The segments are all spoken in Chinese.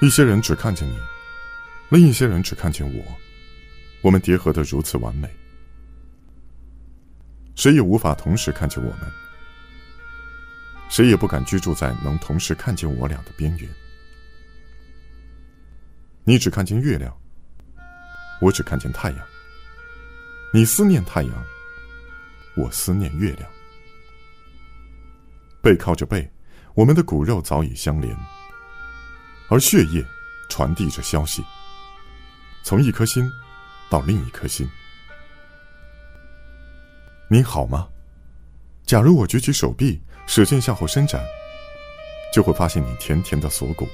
一些人只看见你，另一些人只看见我，我们叠合的如此完美，谁也无法同时看见我们，谁也不敢居住在能同时看见我俩的边缘。你只看见月亮，我只看见太阳。你思念太阳，我思念月亮。背靠着背，我们的骨肉早已相连。而血液传递着消息，从一颗心到另一颗心。你好吗？假如我举起手臂，使劲向后伸展，就会发现你甜甜的锁骨。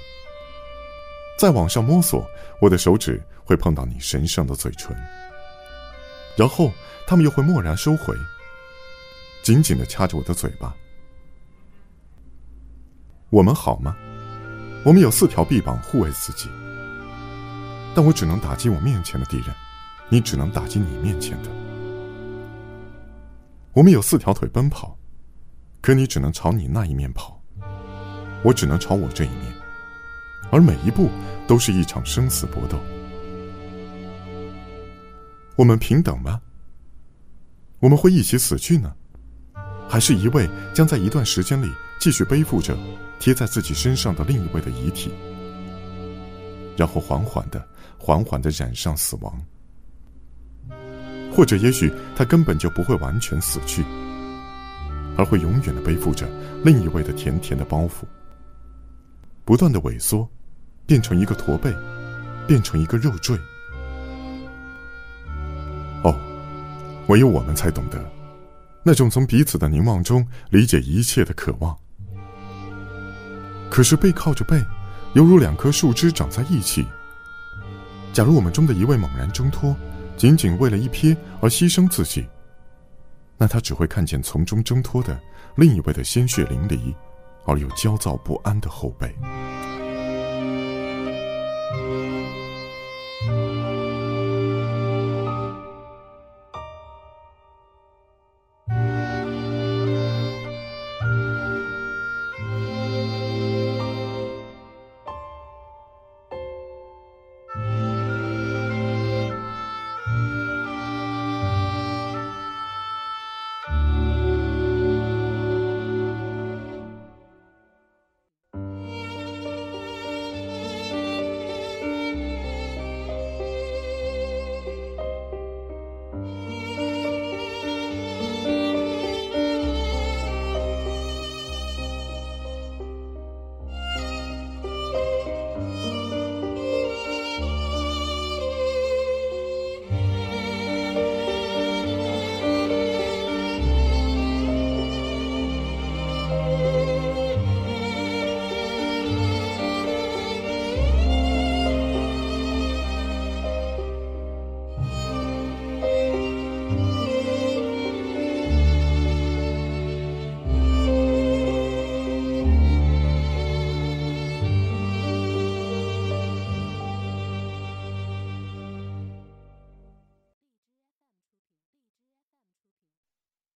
再往上摸索，我的手指会碰到你神圣的嘴唇。然后他们又会蓦然收回，紧紧的掐着我的嘴巴。我们好吗？我们有四条臂膀护卫自己，但我只能打击我面前的敌人，你只能打击你面前的。我们有四条腿奔跑，可你只能朝你那一面跑，我只能朝我这一面，而每一步都是一场生死搏斗。我们平等吗？我们会一起死去呢，还是一位将在一段时间里继续背负着？贴在自己身上的另一位的遗体，然后缓缓的、缓缓的染上死亡，或者也许他根本就不会完全死去，而会永远的背负着另一位的甜甜的包袱，不断的萎缩，变成一个驼背，变成一个肉坠。哦，唯有我们才懂得，那种从彼此的凝望中理解一切的渴望。可是背靠着背，犹如两棵树枝长在一起。假如我们中的一位猛然挣脱，仅仅为了一瞥而牺牲自己，那他只会看见从中挣脱的另一位的鲜血淋漓，而又焦躁不安的后背。